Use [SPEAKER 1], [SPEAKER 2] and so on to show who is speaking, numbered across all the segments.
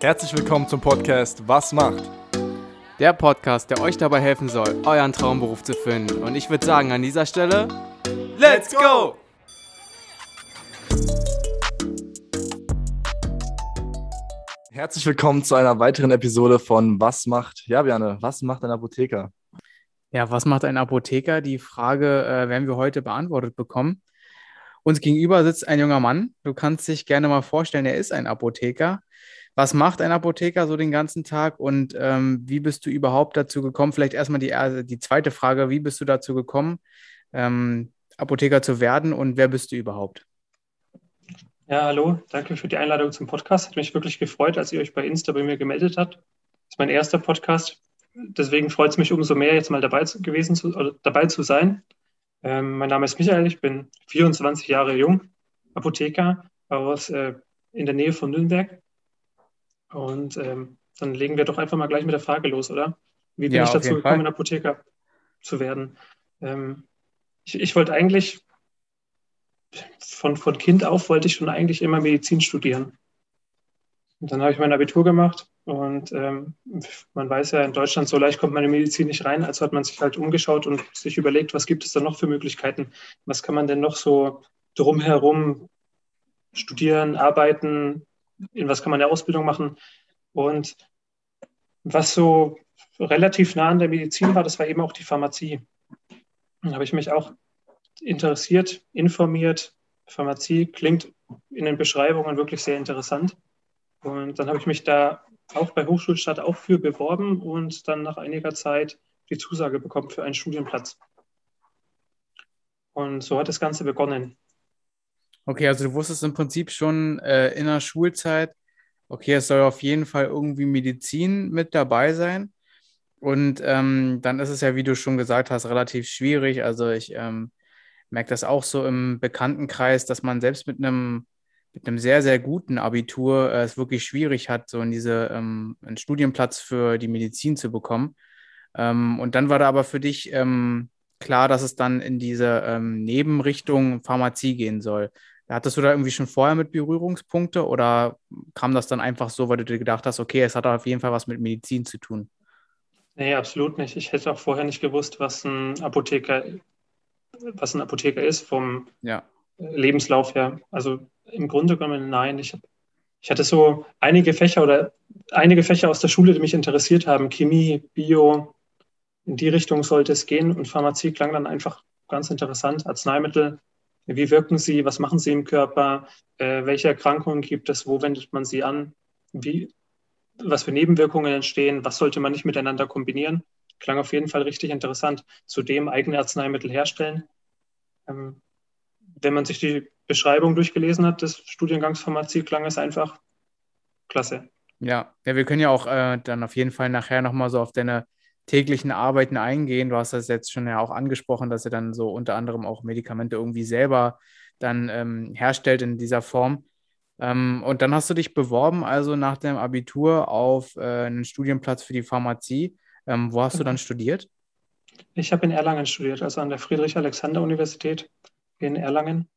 [SPEAKER 1] Herzlich willkommen zum Podcast Was macht?
[SPEAKER 2] Der Podcast, der euch dabei helfen soll, euren Traumberuf zu finden. Und ich würde sagen, an dieser Stelle,
[SPEAKER 1] Let's go! Herzlich willkommen zu einer weiteren Episode von Was macht? Ja, Björn, was macht ein Apotheker?
[SPEAKER 2] Ja, was macht ein Apotheker? Die Frage äh, werden wir heute beantwortet bekommen. Uns gegenüber sitzt ein junger Mann. Du kannst dich gerne mal vorstellen, er ist ein Apotheker. Was macht ein Apotheker so den ganzen Tag und ähm, wie bist du überhaupt dazu gekommen? Vielleicht erstmal die, die zweite Frage, wie bist du dazu gekommen, ähm, Apotheker zu werden und wer bist du überhaupt?
[SPEAKER 3] Ja, hallo, danke für die Einladung zum Podcast. Hat mich wirklich gefreut, als ihr euch bei Insta bei mir gemeldet habt. Das ist mein erster Podcast. Deswegen freut es mich umso mehr, jetzt mal dabei zu, gewesen zu, dabei zu sein. Ähm, mein Name ist Michael, ich bin 24 Jahre jung, Apotheker aus äh, in der Nähe von Nürnberg. Und ähm, dann legen wir doch einfach mal gleich mit der Frage los, oder? Wie bin ja, ich dazu gekommen, Fall. Apotheker zu werden? Ähm, ich, ich wollte eigentlich von, von Kind auf wollte ich schon eigentlich immer Medizin studieren. Und dann habe ich mein Abitur gemacht und ähm, man weiß ja, in Deutschland so leicht kommt man in Medizin nicht rein, also hat man sich halt umgeschaut und sich überlegt, was gibt es da noch für Möglichkeiten? Was kann man denn noch so drumherum studieren, arbeiten? In was kann man eine Ausbildung machen? Und was so relativ nah an der Medizin war, das war eben auch die Pharmazie. Dann habe ich mich auch interessiert, informiert. Pharmazie klingt in den Beschreibungen wirklich sehr interessant. Und dann habe ich mich da auch bei Hochschulstadt auch für beworben und dann nach einiger Zeit die Zusage bekommen für einen Studienplatz. Und so hat das Ganze begonnen.
[SPEAKER 2] Okay, also du wusstest im Prinzip schon äh, in der Schulzeit, okay, es soll auf jeden Fall irgendwie Medizin mit dabei sein. Und ähm, dann ist es ja, wie du schon gesagt hast, relativ schwierig. Also ich ähm, merke das auch so im Bekanntenkreis, dass man selbst mit einem mit einem sehr, sehr guten Abitur äh, es wirklich schwierig hat, so in diese, ähm, einen Studienplatz für die Medizin zu bekommen. Ähm, und dann war da aber für dich ähm, klar, dass es dann in diese ähm, Nebenrichtung Pharmazie gehen soll. Hattest du da irgendwie schon vorher mit Berührungspunkte oder kam das dann einfach so, weil du dir gedacht hast, okay, es hat auf jeden Fall was mit Medizin zu tun?
[SPEAKER 3] Nee, absolut nicht. Ich hätte auch vorher nicht gewusst, was ein Apotheker was ein Apotheker ist, vom ja. Lebenslauf her. Also im Grunde genommen nein. Ich, ich hatte so einige Fächer oder einige Fächer aus der Schule, die mich interessiert haben. Chemie, Bio, in die Richtung sollte es gehen. Und Pharmazie klang dann einfach ganz interessant. Arzneimittel, wie wirken sie, was machen sie im Körper, äh, welche Erkrankungen gibt es, wo wendet man sie an, wie, was für Nebenwirkungen entstehen, was sollte man nicht miteinander kombinieren. Klang auf jeden Fall richtig interessant. Zudem eigene Arzneimittel herstellen. Ähm, wenn man sich die Beschreibung durchgelesen hat des Studiengangs Pharmazie, klang es einfach klasse.
[SPEAKER 2] Ja, ja wir können ja auch äh, dann auf jeden Fall nachher nochmal so auf deine täglichen Arbeiten eingehen. Du hast das jetzt schon ja auch angesprochen, dass ihr dann so unter anderem auch Medikamente irgendwie selber dann ähm, herstellt in dieser Form. Ähm, und dann hast du dich beworben, also nach dem Abitur, auf äh, einen Studienplatz für die Pharmazie. Ähm, wo hast du dann studiert?
[SPEAKER 3] Ich habe in Erlangen studiert, also an der Friedrich-Alexander-Universität in Erlangen.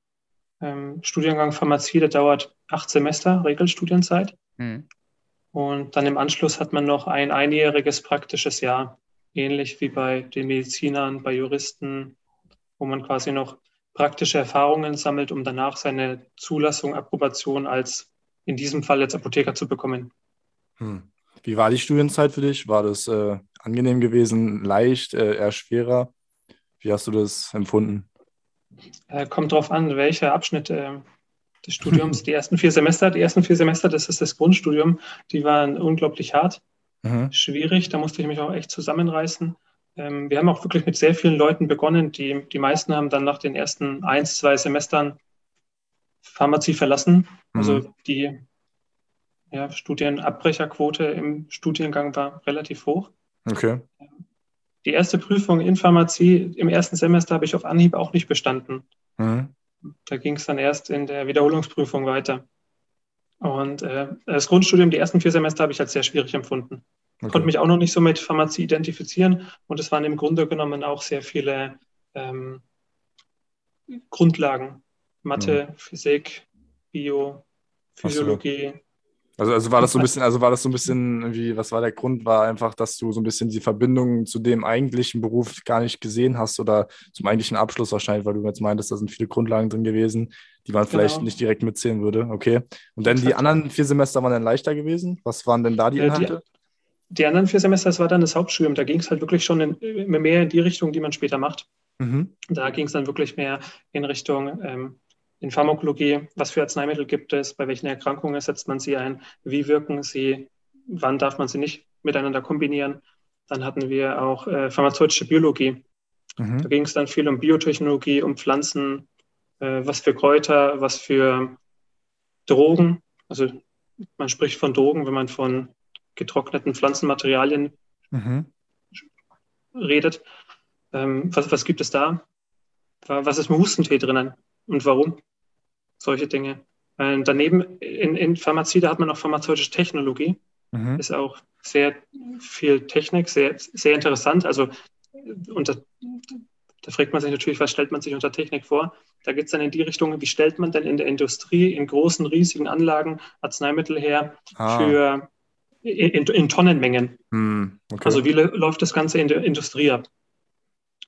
[SPEAKER 3] Ähm, Studiengang Pharmazie, der dauert acht Semester, Regelstudienzeit. Mhm. Und dann im Anschluss hat man noch ein einjähriges praktisches Jahr, ähnlich wie bei den Medizinern, bei Juristen, wo man quasi noch praktische Erfahrungen sammelt, um danach seine Zulassung, Approbation als in diesem Fall jetzt Apotheker zu bekommen.
[SPEAKER 1] Hm. Wie war die Studienzeit für dich? War das äh, angenehm gewesen, leicht, äh, eher schwerer? Wie hast du das empfunden?
[SPEAKER 3] Äh, kommt darauf an, welcher Abschnitt des Studiums. die ersten vier Semester, die ersten vier Semester, das ist das Grundstudium, die waren unglaublich hart, mhm. schwierig. Da musste ich mich auch echt zusammenreißen. Ähm, wir haben auch wirklich mit sehr vielen Leuten begonnen. Die, die meisten haben dann nach den ersten ein, zwei Semestern Pharmazie verlassen. Also mhm. die ja, Studienabbrecherquote im Studiengang war relativ hoch.
[SPEAKER 1] Okay.
[SPEAKER 3] Die erste Prüfung in Pharmazie im ersten Semester habe ich auf Anhieb auch nicht bestanden. Mhm. Da ging es dann erst in der Wiederholungsprüfung weiter. Und äh, das Grundstudium, die ersten vier Semester, habe ich als sehr schwierig empfunden. Okay. Konnte mich auch noch nicht so mit Pharmazie identifizieren. Und es waren im Grunde genommen auch sehr viele ähm, Grundlagen. Mathe, mhm. Physik, Bio, Physiologie,
[SPEAKER 1] Also, also war das so ein bisschen, also war das so ein bisschen, irgendwie, was war der Grund? War einfach, dass du so ein bisschen die Verbindung zu dem eigentlichen Beruf gar nicht gesehen hast oder zum eigentlichen Abschluss wahrscheinlich, weil du jetzt meintest, da sind viele Grundlagen drin gewesen, die man vielleicht genau. nicht direkt mitzählen würde. Okay. Und dann die anderen vier Semester waren dann leichter gewesen? Was waren denn da die Inhalte?
[SPEAKER 3] Die, die anderen vier Semester, das war dann das Hauptstudium. Da ging es halt wirklich schon in, mehr in die Richtung, die man später macht. Mhm. Da ging es dann wirklich mehr in Richtung ähm, in Pharmakologie, was für Arzneimittel gibt es, bei welchen Erkrankungen setzt man sie ein, wie wirken sie, wann darf man sie nicht miteinander kombinieren. Dann hatten wir auch äh, pharmazeutische Biologie. Mhm. Da ging es dann viel um Biotechnologie, um Pflanzen, äh, was für Kräuter, was für Drogen. Also man spricht von Drogen, wenn man von getrockneten Pflanzenmaterialien mhm. redet. Ähm, was, was gibt es da? Was ist im Hustentee drinnen und warum? solche Dinge. Äh, daneben in, in Pharmazie, da hat man auch pharmazeutische Technologie. Mhm. Ist auch sehr viel Technik, sehr, sehr interessant. Also unter, da fragt man sich natürlich, was stellt man sich unter Technik vor? Da geht es dann in die Richtung, wie stellt man denn in der Industrie in großen, riesigen Anlagen Arzneimittel her ah. für in, in Tonnenmengen. Hm, okay. Also wie läuft das Ganze in der Industrie ab?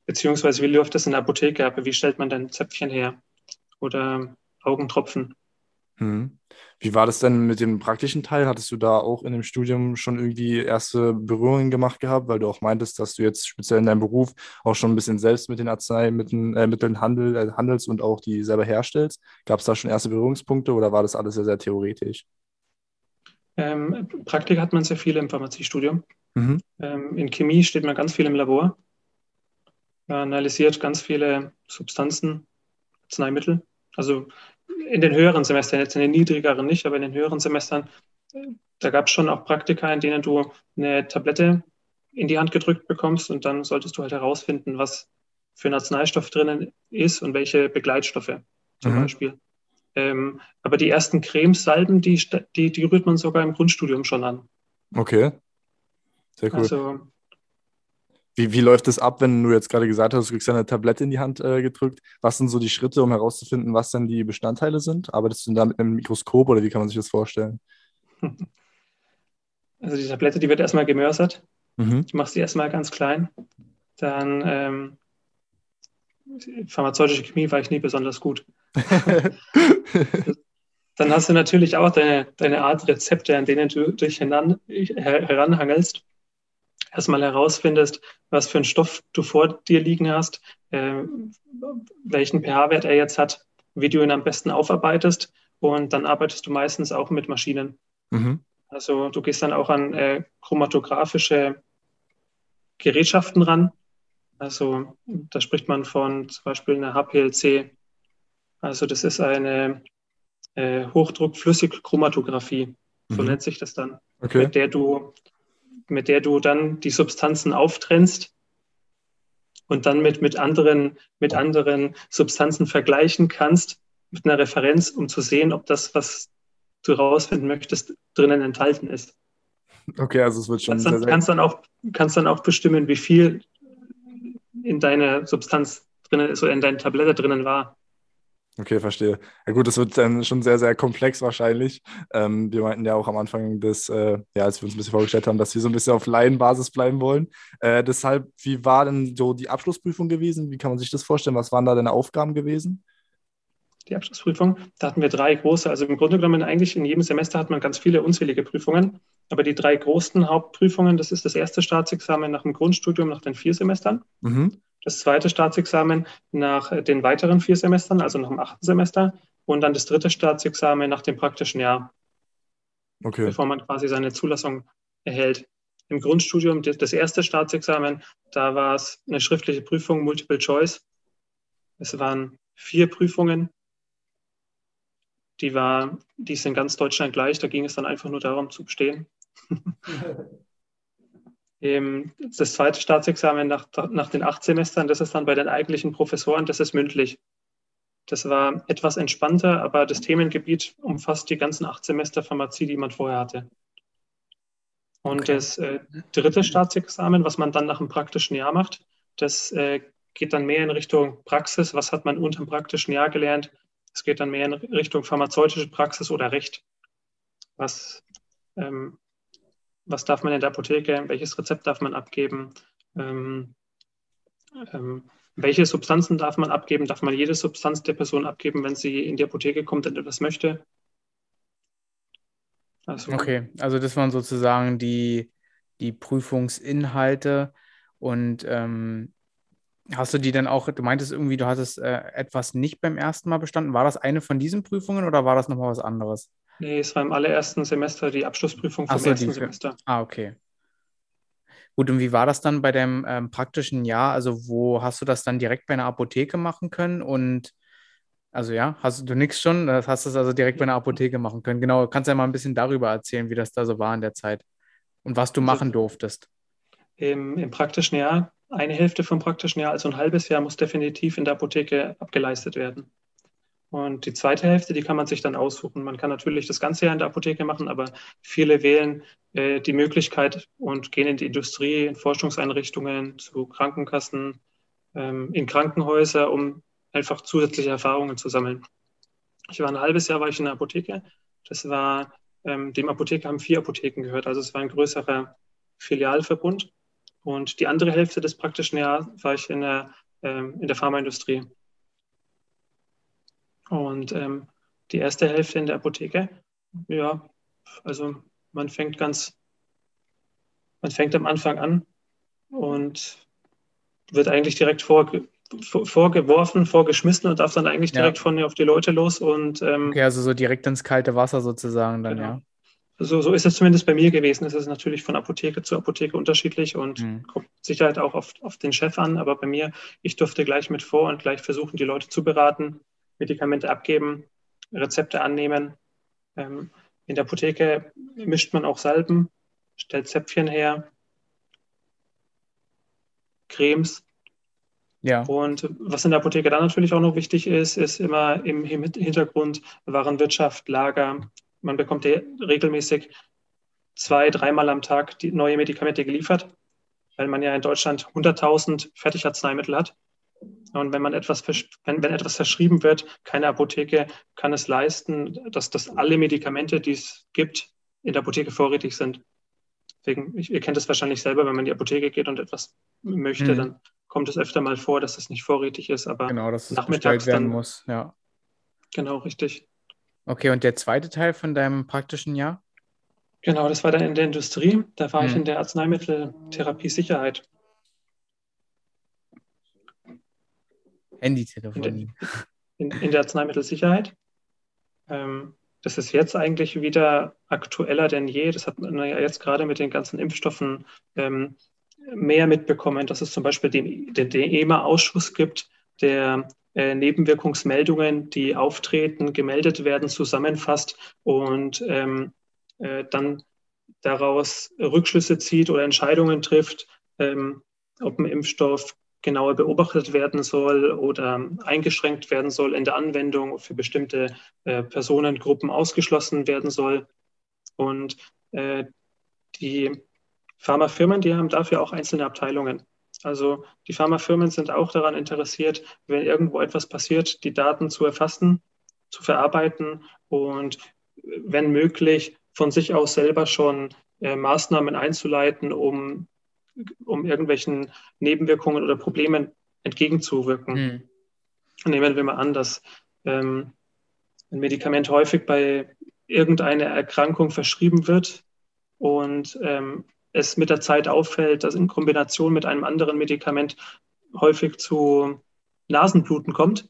[SPEAKER 3] Beziehungsweise wie läuft das in der Apotheke ab? Wie stellt man denn Zäpfchen her? Oder Augentropfen.
[SPEAKER 1] Hm. Wie war das denn mit dem praktischen Teil? Hattest du da auch in dem Studium schon irgendwie erste Berührungen gemacht gehabt, weil du auch meintest, dass du jetzt speziell in deinem Beruf auch schon ein bisschen selbst mit den Arzneimitteln äh, handel, äh, handelst und auch die selber herstellst? Gab es da schon erste Berührungspunkte oder war das alles sehr, sehr theoretisch?
[SPEAKER 3] Ähm, Praktik hat man sehr viele im Pharmaziestudium. Mhm. Ähm, in Chemie steht man ganz viel im Labor, man analysiert ganz viele Substanzen, Arzneimittel also in den höheren Semestern, jetzt in den niedrigeren nicht, aber in den höheren Semestern, da gab es schon auch Praktika, in denen du eine Tablette in die Hand gedrückt bekommst und dann solltest du halt herausfinden, was für ein Arzneistoff drinnen ist und welche Begleitstoffe zum mhm. Beispiel. Ähm, aber die ersten Cremesalben, die, die, die rührt man sogar im Grundstudium schon an.
[SPEAKER 1] Okay. Sehr cool. Also wie, wie läuft es ab, wenn du jetzt gerade gesagt hast, du kriegst eine Tablette in die Hand äh, gedrückt? Was sind so die Schritte, um herauszufinden, was dann die Bestandteile sind? Arbeitest du da mit einem Mikroskop oder wie kann man sich das vorstellen?
[SPEAKER 3] Also die Tablette, die wird erstmal gemörsert. Mhm. Du machst sie erstmal ganz klein. Dann ähm, pharmazeutische Chemie war ich nie besonders gut. Dann hast du natürlich auch deine, deine Art Rezepte, an denen du dich heran, heranhangelst erstmal herausfindest, was für einen Stoff du vor dir liegen hast, äh, welchen pH-Wert er jetzt hat, wie du ihn am besten aufarbeitest. Und dann arbeitest du meistens auch mit Maschinen. Mhm. Also du gehst dann auch an äh, chromatographische Gerätschaften ran. Also da spricht man von zum Beispiel einer HPLC. Also das ist eine äh, Hochdruck-Flüssigchromatographie. So mhm. nennt sich das dann. Okay. Mit der du mit der du dann die Substanzen auftrennst und dann mit, mit, anderen, mit anderen Substanzen vergleichen kannst, mit einer Referenz, um zu sehen, ob das, was du rausfinden möchtest, drinnen enthalten ist.
[SPEAKER 1] Okay, also es wird schon.
[SPEAKER 3] Kannst dann, kannst dann, auch, kannst dann auch bestimmen, wie viel in deiner Substanz drinnen ist oder in deiner Tablette drinnen war.
[SPEAKER 1] Okay, verstehe. Ja gut, das wird dann schon sehr, sehr komplex wahrscheinlich. Ähm, wir meinten ja auch am Anfang, des, äh, ja, als wir uns ein bisschen vorgestellt haben, dass wir so ein bisschen auf Laienbasis bleiben wollen. Äh, deshalb, wie war denn so die Abschlussprüfung gewesen? Wie kann man sich das vorstellen? Was waren da deine Aufgaben gewesen?
[SPEAKER 3] Die Abschlussprüfung, da hatten wir drei große. Also im Grunde genommen eigentlich in jedem Semester hat man ganz viele unzählige Prüfungen. Aber die drei großen Hauptprüfungen, das ist das erste Staatsexamen nach dem Grundstudium, nach den vier Semestern. Mhm das zweite Staatsexamen nach den weiteren vier Semestern, also nach dem achten Semester, und dann das dritte Staatsexamen nach dem praktischen Jahr, okay. bevor man quasi seine Zulassung erhält. Im Grundstudium, das erste Staatsexamen, da war es eine schriftliche Prüfung, Multiple Choice. Es waren vier Prüfungen. Die, war, die ist in ganz Deutschland gleich. Da ging es dann einfach nur darum zu bestehen. das zweite Staatsexamen nach, nach den acht Semestern, das ist dann bei den eigentlichen Professoren, das ist mündlich. Das war etwas entspannter, aber das Themengebiet umfasst die ganzen acht Semester Pharmazie, die man vorher hatte. Und okay. das äh, dritte Staatsexamen, was man dann nach dem praktischen Jahr macht, das äh, geht dann mehr in Richtung Praxis. Was hat man unter dem praktischen Jahr gelernt? Es geht dann mehr in Richtung pharmazeutische Praxis oder Recht. Was ähm, was darf man in der Apotheke, welches Rezept darf man abgeben, ähm, ähm, welche Substanzen darf man abgeben, darf man jede Substanz der Person abgeben, wenn sie in die Apotheke kommt und etwas möchte.
[SPEAKER 2] Also, okay, also das waren sozusagen die, die Prüfungsinhalte und ähm, Hast du die dann auch, du meintest irgendwie, du hattest äh, etwas nicht beim ersten Mal bestanden. War das eine von diesen Prüfungen oder war das nochmal was anderes?
[SPEAKER 3] Nee, es war im allerersten Semester die Abschlussprüfung vom so, ersten die, Semester.
[SPEAKER 2] Ah, okay. Gut, und wie war das dann bei deinem ähm, praktischen Jahr? Also, wo hast du das dann direkt bei einer Apotheke machen können? Und also ja, hast du nichts schon? Das hast du es also direkt bei einer Apotheke machen können. Genau, kannst du ja mal ein bisschen darüber erzählen, wie das da so war in der Zeit und was du also, machen durftest.
[SPEAKER 3] Im, Im praktischen Jahr, eine Hälfte vom praktischen Jahr, also ein halbes Jahr, muss definitiv in der Apotheke abgeleistet werden. Und die zweite Hälfte, die kann man sich dann aussuchen. Man kann natürlich das ganze Jahr in der Apotheke machen, aber viele wählen äh, die Möglichkeit und gehen in die Industrie, in Forschungseinrichtungen, zu Krankenkassen, ähm, in Krankenhäuser, um einfach zusätzliche Erfahrungen zu sammeln. Ich war ein halbes Jahr war ich in der Apotheke. Das war, ähm, dem Apotheker haben vier Apotheken gehört, also es war ein größerer Filialverbund. Und die andere Hälfte des praktischen Jahres war ich in der, ähm, in der Pharmaindustrie. Und ähm, die erste Hälfte in der Apotheke, ja, also man fängt ganz, man fängt am Anfang an und wird eigentlich direkt vor, vorgeworfen, vorgeschmissen und darf dann eigentlich direkt ja. von auf die Leute los und
[SPEAKER 2] ähm, okay, also so direkt ins kalte Wasser sozusagen dann, genau. ja.
[SPEAKER 3] So, so ist es zumindest bei mir gewesen. Es ist natürlich von Apotheke zu Apotheke unterschiedlich und mhm. kommt Sicherheit auch auf, auf den Chef an. Aber bei mir, ich durfte gleich mit vor und gleich versuchen, die Leute zu beraten, Medikamente abgeben, Rezepte annehmen. Ähm, in der Apotheke mischt man auch Salben, stellt Zäpfchen her, Cremes. Ja. Und was in der Apotheke dann natürlich auch noch wichtig ist, ist immer im Hintergrund Warenwirtschaft, Lager. Man bekommt regelmäßig zwei, dreimal am Tag die neue Medikamente geliefert, weil man ja in Deutschland 100.000 Fertigarzneimittel hat. Und wenn man etwas, wenn, wenn etwas verschrieben wird, keine Apotheke kann es leisten, dass, dass alle Medikamente, die es gibt, in der Apotheke vorrätig sind. Deswegen, ich, ihr kennt es wahrscheinlich selber, wenn man in die Apotheke geht und etwas möchte, mhm. dann kommt es öfter mal vor, dass es nicht vorrätig ist, aber
[SPEAKER 2] genau, dass es nachmittags werden dann, muss, ja.
[SPEAKER 3] Genau, richtig.
[SPEAKER 2] Okay, und der zweite Teil von deinem praktischen Jahr?
[SPEAKER 3] Genau, das war dann in der Industrie. Da war mhm. ich in der Arzneimitteltherapie-Sicherheit.
[SPEAKER 2] Handytelefonie.
[SPEAKER 3] In, in, der Arzneimittelsicherheit. Ähm, das ist jetzt eigentlich wieder aktueller denn je. Das hat man ja jetzt gerade mit den ganzen Impfstoffen ähm, mehr mitbekommen, dass es zum Beispiel den, den, den EMA-Ausschuss gibt, der äh, Nebenwirkungsmeldungen, die auftreten, gemeldet werden, zusammenfasst und ähm, äh, dann daraus Rückschlüsse zieht oder Entscheidungen trifft, ähm, ob ein Impfstoff genauer beobachtet werden soll oder eingeschränkt werden soll in der Anwendung, für bestimmte äh, Personengruppen ausgeschlossen werden soll. Und äh, die Pharmafirmen, die haben dafür auch einzelne Abteilungen. Also die Pharmafirmen sind auch daran interessiert, wenn irgendwo etwas passiert, die Daten zu erfassen, zu verarbeiten und wenn möglich von sich aus selber schon äh, Maßnahmen einzuleiten, um um irgendwelchen Nebenwirkungen oder Problemen entgegenzuwirken. Mhm. Nehmen wir mal an, dass ähm, ein Medikament häufig bei irgendeiner Erkrankung verschrieben wird und ähm, es mit der Zeit auffällt, dass in Kombination mit einem anderen Medikament häufig zu Nasenbluten kommt,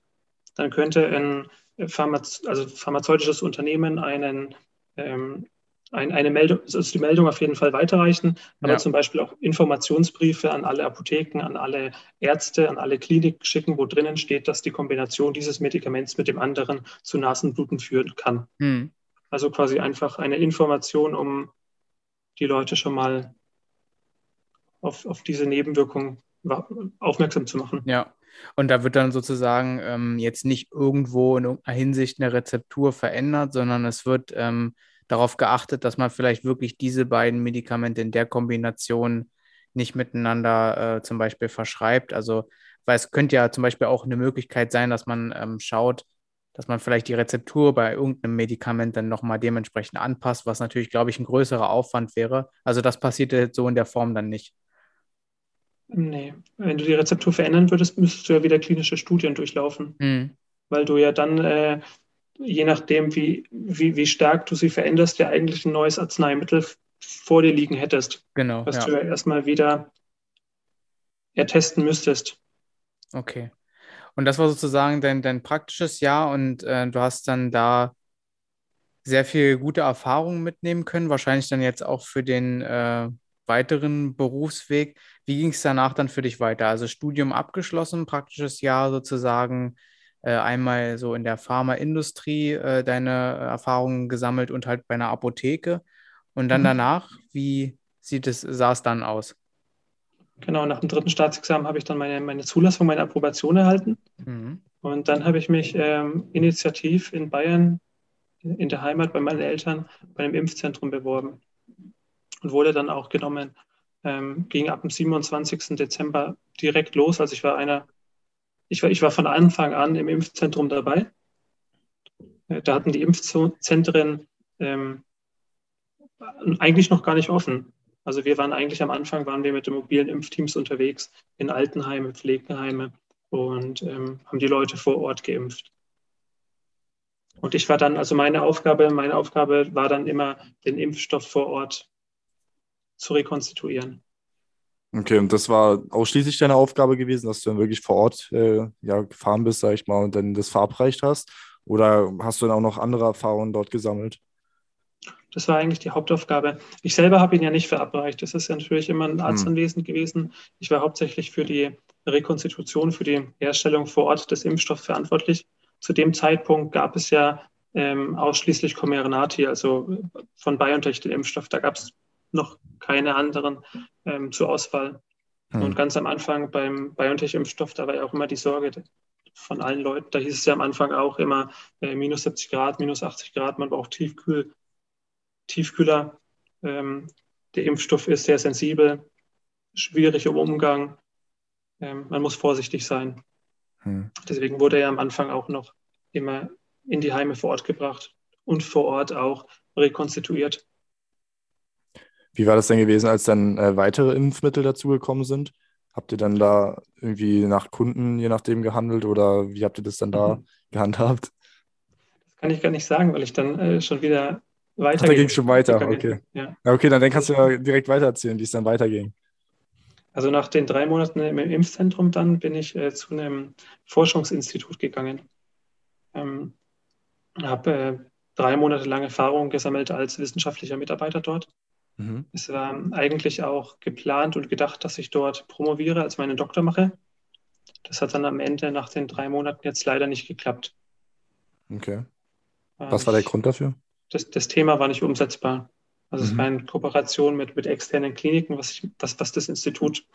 [SPEAKER 3] dann könnte ein Pharmaze also pharmazeutisches Unternehmen einen ähm, ein, eine Meldung, also die Meldung auf jeden Fall weiterreichen, aber ja. zum Beispiel auch Informationsbriefe an alle Apotheken, an alle Ärzte, an alle Kliniken schicken, wo drinnen steht, dass die Kombination dieses Medikaments mit dem anderen zu Nasenbluten führen kann. Hm. Also quasi einfach eine Information, um die Leute schon mal auf, auf diese Nebenwirkung aufmerksam zu machen.
[SPEAKER 2] Ja, und da wird dann sozusagen ähm, jetzt nicht irgendwo in irgendeiner Hinsicht eine Rezeptur verändert, sondern es wird ähm, darauf geachtet, dass man vielleicht wirklich diese beiden Medikamente in der Kombination nicht miteinander äh, zum Beispiel verschreibt. Also, weil es könnte ja zum Beispiel auch eine Möglichkeit sein, dass man ähm, schaut, dass man vielleicht die Rezeptur bei irgendeinem Medikament dann nochmal dementsprechend anpasst, was natürlich, glaube ich, ein größerer Aufwand wäre. Also das passiert jetzt so in der Form dann nicht.
[SPEAKER 3] Nee, wenn du die Rezeptur verändern würdest, müsstest du ja wieder klinische Studien durchlaufen, mhm. weil du ja dann, äh, je nachdem, wie, wie, wie stark du sie veränderst, ja eigentlich ein neues Arzneimittel vor dir liegen hättest.
[SPEAKER 2] Genau.
[SPEAKER 3] Was ja. du ja erstmal wieder ertesten müsstest.
[SPEAKER 2] Okay. Und das war sozusagen dein, dein praktisches Jahr und äh, du hast dann da sehr viel gute Erfahrungen mitnehmen können, wahrscheinlich dann jetzt auch für den äh, weiteren Berufsweg. Wie ging es danach dann für dich weiter? Also Studium abgeschlossen, praktisches Jahr sozusagen, einmal so in der Pharmaindustrie äh, deine Erfahrungen gesammelt und halt bei einer Apotheke. Und dann mhm. danach, wie sieht es, sah es dann aus?
[SPEAKER 3] Genau, nach dem dritten Staatsexamen habe ich dann meine, meine Zulassung, meine Approbation erhalten. Mhm. Und dann habe ich mich ähm, initiativ in Bayern, in der Heimat bei meinen Eltern, bei einem Impfzentrum beworben und wurde dann auch genommen. Ähm, ging ab dem 27. Dezember direkt los. Also ich war einer, ich war, ich war von Anfang an im Impfzentrum dabei. Äh, da hatten die Impfzentren ähm, eigentlich noch gar nicht offen. Also wir waren eigentlich am Anfang, waren wir mit den mobilen Impfteams unterwegs in Altenheime, Pflegeheime und ähm, haben die Leute vor Ort geimpft. Und ich war dann, also meine Aufgabe, meine Aufgabe war dann immer, den Impfstoff vor Ort zu rekonstituieren.
[SPEAKER 1] Okay, und das war ausschließlich deine Aufgabe gewesen, dass du dann wirklich vor Ort äh, ja, gefahren bist, sag ich mal, und dann das verabreicht hast? Oder hast du dann auch noch andere Erfahrungen dort gesammelt?
[SPEAKER 3] Das war eigentlich die Hauptaufgabe. Ich selber habe ihn ja nicht verabreicht. Das ist ja natürlich immer ein Arzt hm. anwesend gewesen. Ich war hauptsächlich für die Rekonstitution, für die Herstellung vor Ort des Impfstoffs verantwortlich. Zu dem Zeitpunkt gab es ja ähm, ausschließlich Comirnaty, also von BioNTech den Impfstoff. Da gab es noch keine anderen ähm, zur Auswahl. Hm. Und ganz am Anfang beim BioNTech-Impfstoff, da war ja auch immer die Sorge von allen Leuten. Da hieß es ja am Anfang auch immer äh, minus 70 Grad, minus 80 Grad, man braucht Tiefkühl Tiefkühler. Ähm, der Impfstoff ist sehr sensibel, schwierig im Umgang. Ähm, man muss vorsichtig sein. Hm. Deswegen wurde er am Anfang auch noch immer in die Heime vor Ort gebracht und vor Ort auch rekonstituiert.
[SPEAKER 1] Wie war das denn gewesen, als dann äh, weitere Impfmittel dazugekommen sind? Habt ihr dann da irgendwie nach Kunden, je nachdem, gehandelt oder wie habt ihr das dann da mhm. gehandhabt?
[SPEAKER 3] Das kann ich gar nicht sagen, weil ich dann äh, schon wieder
[SPEAKER 1] weiter. Da ging es schon weiter, okay. Ja. okay, dann kannst du ja direkt weitererzählen, wie es dann weiterging.
[SPEAKER 3] Also nach den drei Monaten im Impfzentrum dann bin ich äh, zu einem Forschungsinstitut gegangen. Ähm, habe äh, drei Monate lang Erfahrung gesammelt als wissenschaftlicher Mitarbeiter dort. Mhm. Es war eigentlich auch geplant und gedacht, dass ich dort promoviere, als meinen Doktor mache. Das hat dann am Ende nach den drei Monaten jetzt leider nicht geklappt.
[SPEAKER 1] Okay. Was war der Grund dafür?
[SPEAKER 3] das, das Thema war nicht umsetzbar. Also mhm. es war in Kooperation mit, mit externen Kliniken, was, ich, was, was das Institut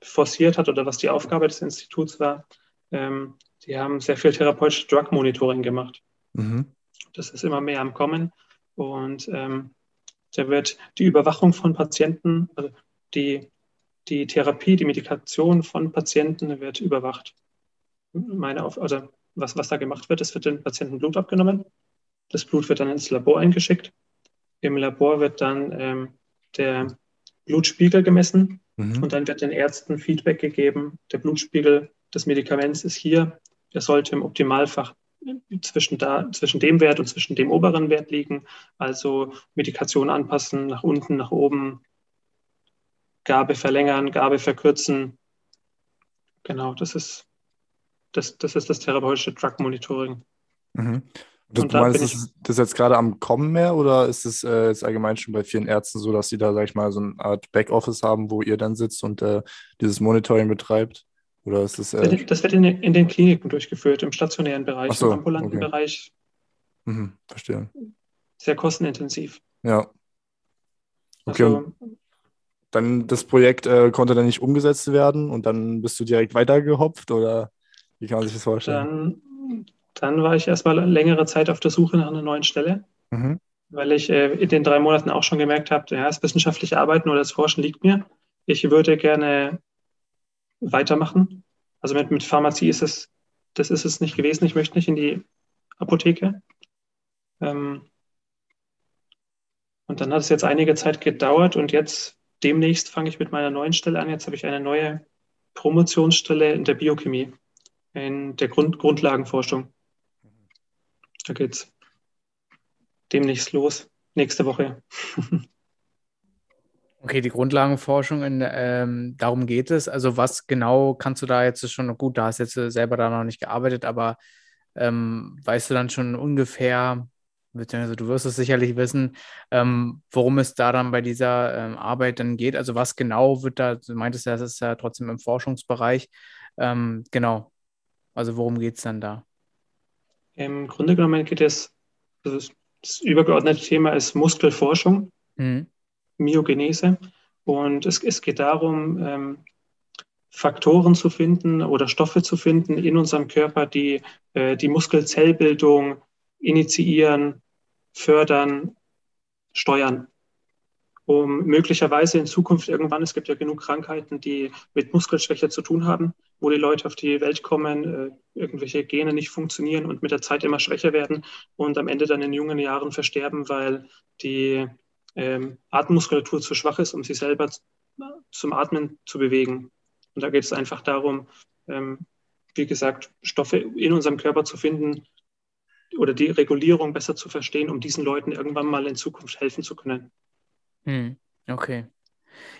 [SPEAKER 3] forciert hat oder was die Aufgabe des Instituts war. Ähm, die haben sehr viel therapeutisches Drug Monitoring gemacht. Mhm. Das ist immer mehr am Kommen. Und ähm, da wird die Überwachung von Patienten, also die, die Therapie, die Medikation von Patienten wird überwacht. Meine Auf also was, was da gemacht wird, es wird den Patienten Blut abgenommen das Blut wird dann ins Labor eingeschickt. Im Labor wird dann ähm, der Blutspiegel gemessen mhm. und dann wird den Ärzten Feedback gegeben. Der Blutspiegel des Medikaments ist hier. Er sollte im Optimalfach zwischen, da, zwischen dem Wert und zwischen dem oberen Wert liegen. Also Medikation anpassen, nach unten, nach oben, Gabe verlängern, Gabe verkürzen. Genau, das ist das, das, ist das therapeutische Drug Monitoring.
[SPEAKER 1] Mhm. Du, du meinst, ist das jetzt gerade am Kommen mehr oder ist es äh, jetzt allgemein schon bei vielen Ärzten so, dass sie da, sag ich mal, so eine Art Backoffice haben, wo ihr dann sitzt und äh, dieses Monitoring betreibt? Oder ist es,
[SPEAKER 3] äh... Das wird in, in, den Kliniken durchgeführt, im stationären Bereich, so, im ambulanten okay. Bereich.
[SPEAKER 1] Mhm, verstehe.
[SPEAKER 3] Sehr kostenintensiv.
[SPEAKER 1] Ja. Okay. Also, dann das Projekt äh, konnte dann nicht umgesetzt werden und dann bist du direkt weitergehopft oder wie kann man sich das vorstellen?
[SPEAKER 3] Dann dann war ich erstmal längere Zeit auf der Suche nach einer neuen Stelle, mhm. weil ich äh, in den drei Monaten auch schon gemerkt habe, ja, das wissenschaftliche Arbeiten oder das Forschen liegt mir. Ich würde gerne weitermachen. Also mit, mit Pharmazie ist es, das ist es nicht gewesen. Ich möchte nicht in die Apotheke. Ähm, und dann hat es jetzt einige Zeit gedauert und jetzt demnächst fange ich mit meiner neuen Stelle an. Jetzt habe ich eine neue Promotionsstelle in der Biochemie, in der Grund Grundlagenforschung. Da geht es demnächst los, nächste Woche.
[SPEAKER 2] Okay, die Grundlagenforschung, in, ähm, darum geht es. Also was genau kannst du da jetzt schon, gut, da hast jetzt selber da noch nicht gearbeitet, aber ähm, weißt du dann schon ungefähr, beziehungsweise du wirst es sicherlich wissen, ähm, worum es da dann bei dieser ähm, Arbeit dann geht. Also was genau wird da, du meintest ja, das ist ja trotzdem im Forschungsbereich. Ähm, genau. Also worum geht es dann da?
[SPEAKER 3] Im Grunde genommen geht es, also das übergeordnete Thema ist Muskelforschung. Mhm. Myogenese. Und es, es geht darum, ähm, Faktoren zu finden oder Stoffe zu finden in unserem Körper, die äh, die Muskelzellbildung initiieren, fördern, steuern, um möglicherweise in Zukunft irgendwann, es gibt ja genug Krankheiten, die mit Muskelschwäche zu tun haben, wo die Leute auf die Welt kommen, äh, irgendwelche Gene nicht funktionieren und mit der Zeit immer schwächer werden und am Ende dann in jungen Jahren versterben, weil die ähm, Atemmuskulatur zu schwach ist, um sich selber zum Atmen zu bewegen. Und da geht es einfach darum, ähm, wie gesagt, Stoffe in unserem Körper zu finden oder die Regulierung besser zu verstehen, um diesen Leuten irgendwann mal in Zukunft helfen zu können.
[SPEAKER 2] Hm, okay.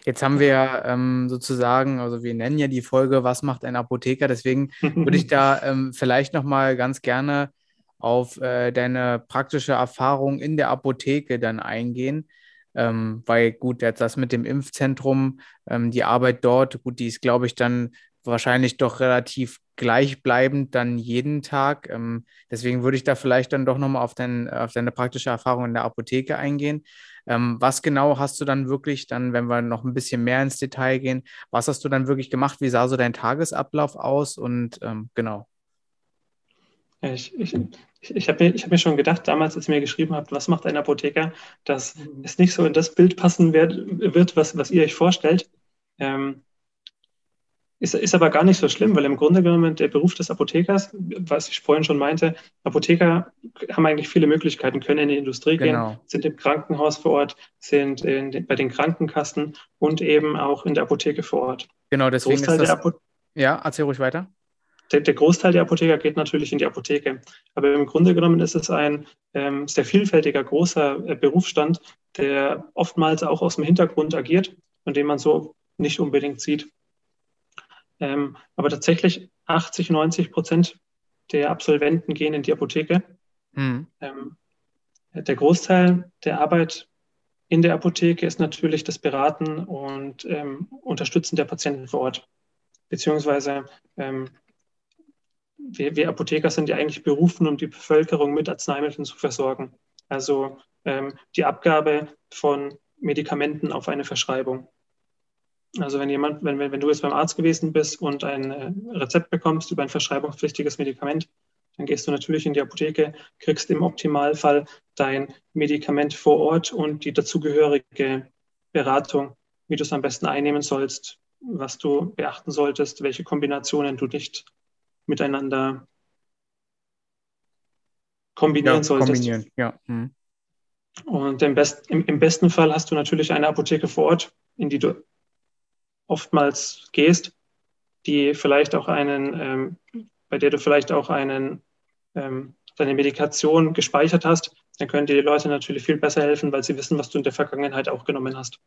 [SPEAKER 2] Jetzt haben wir ähm, sozusagen, also wir nennen ja die Folge, was macht ein Apotheker? Deswegen würde ich da ähm, vielleicht nochmal ganz gerne auf äh, deine praktische Erfahrung in der Apotheke dann eingehen. Ähm, weil gut, jetzt das mit dem Impfzentrum, ähm, die Arbeit dort, gut, die ist, glaube ich, dann wahrscheinlich doch relativ gleichbleibend dann jeden Tag. Ähm, deswegen würde ich da vielleicht dann doch nochmal auf, dein, auf deine praktische Erfahrung in der Apotheke eingehen. Ähm, was genau hast du dann wirklich, dann, wenn wir noch ein bisschen mehr ins Detail gehen, was hast du dann wirklich gemacht? Wie sah so dein Tagesablauf aus? Und ähm, genau.
[SPEAKER 3] Ich, ich, ich habe mir, hab mir schon gedacht, damals, als ihr mir geschrieben habt, was macht ein Apotheker, dass mhm. es nicht so in das Bild passen wird, wird was, was ihr euch vorstellt. Ähm, ist, ist aber gar nicht so schlimm, weil im Grunde genommen der Beruf des Apothekers, was ich vorhin schon meinte, Apotheker haben eigentlich viele Möglichkeiten, können in die Industrie genau. gehen, sind im Krankenhaus vor Ort, sind den, bei den Krankenkassen und eben auch in der Apotheke vor Ort.
[SPEAKER 2] Genau, deswegen Großteil ist das, Ja, erzähl ruhig weiter
[SPEAKER 3] der, der, Großteil der Apotheker geht natürlich in die Apotheke. Aber im Grunde genommen ist es ein ähm, sehr vielfältiger, großer äh, Berufsstand, der oftmals auch aus dem Hintergrund agiert und den man so nicht unbedingt sieht. Ähm, aber tatsächlich 80, 90 Prozent der Absolventen gehen in die Apotheke. Mhm. Ähm, der Großteil der Arbeit in der Apotheke ist natürlich das Beraten und ähm, Unterstützen der Patienten vor Ort. Beziehungsweise ähm, wir, wir, Apotheker sind ja eigentlich berufen, um die Bevölkerung mit Arzneimitteln zu versorgen. Also ähm, die Abgabe von Medikamenten auf eine Verschreibung. Also wenn jemand, wenn, wenn du jetzt beim Arzt gewesen bist und ein äh, Rezept bekommst über ein verschreibungspflichtiges Medikament, dann gehst du natürlich in die Apotheke, kriegst im Optimalfall dein Medikament vor Ort und die dazugehörige Beratung, wie du es am besten einnehmen sollst, was du beachten solltest, welche Kombinationen du nicht miteinander kombinieren ja, solltest. Kombinieren, ja. Hm. Und im, Best, im, im, besten Fall hast du natürlich eine Apotheke vor Ort, in die du oftmals gehst, die vielleicht auch einen, ähm, bei der du vielleicht auch einen, ähm, deine Medikation gespeichert hast, dann können dir die Leute natürlich viel besser helfen, weil sie wissen, was du in der Vergangenheit auch genommen hast.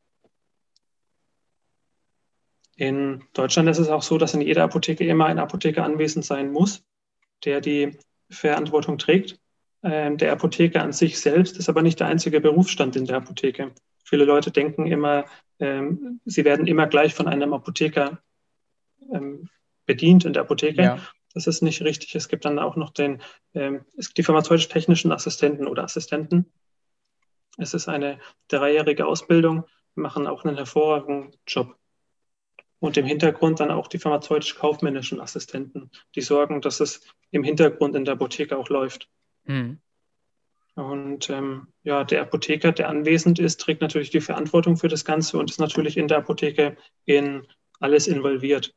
[SPEAKER 3] In Deutschland ist es auch so, dass in jeder Apotheke immer ein Apotheker anwesend sein muss, der die Verantwortung trägt. Ähm, der Apotheker an sich selbst ist aber nicht der einzige Berufsstand in der Apotheke. Viele Leute denken immer, ähm, sie werden immer gleich von einem Apotheker ähm, bedient in der Apotheke. Ja. Das ist nicht richtig. Es gibt dann auch noch den, es gibt die pharmazeutisch-technischen Assistenten oder Assistenten. Es ist eine dreijährige Ausbildung, machen auch einen hervorragenden Job und im Hintergrund dann auch die pharmazeutisch-kaufmännischen Assistenten, die sorgen, dass es im Hintergrund in der Apotheke auch läuft. Mhm. Und ähm, ja, der Apotheker, der anwesend ist, trägt natürlich die Verantwortung für das Ganze und ist natürlich in der Apotheke in alles involviert.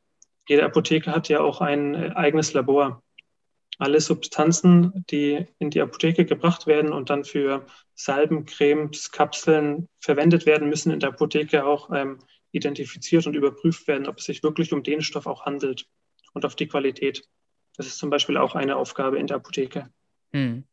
[SPEAKER 3] Jede Apotheke hat ja auch ein äh, eigenes Labor. alle Substanzen, die in die Apotheke gebracht werden und dann für Salben, Cremes, Kapseln verwendet werden, müssen in der Apotheke auch ähm, identifiziert und überprüft werden, ob es sich wirklich um den Stoff auch handelt und auf die Qualität. Das ist zum Beispiel auch eine Aufgabe in der Apotheke.
[SPEAKER 2] Hm.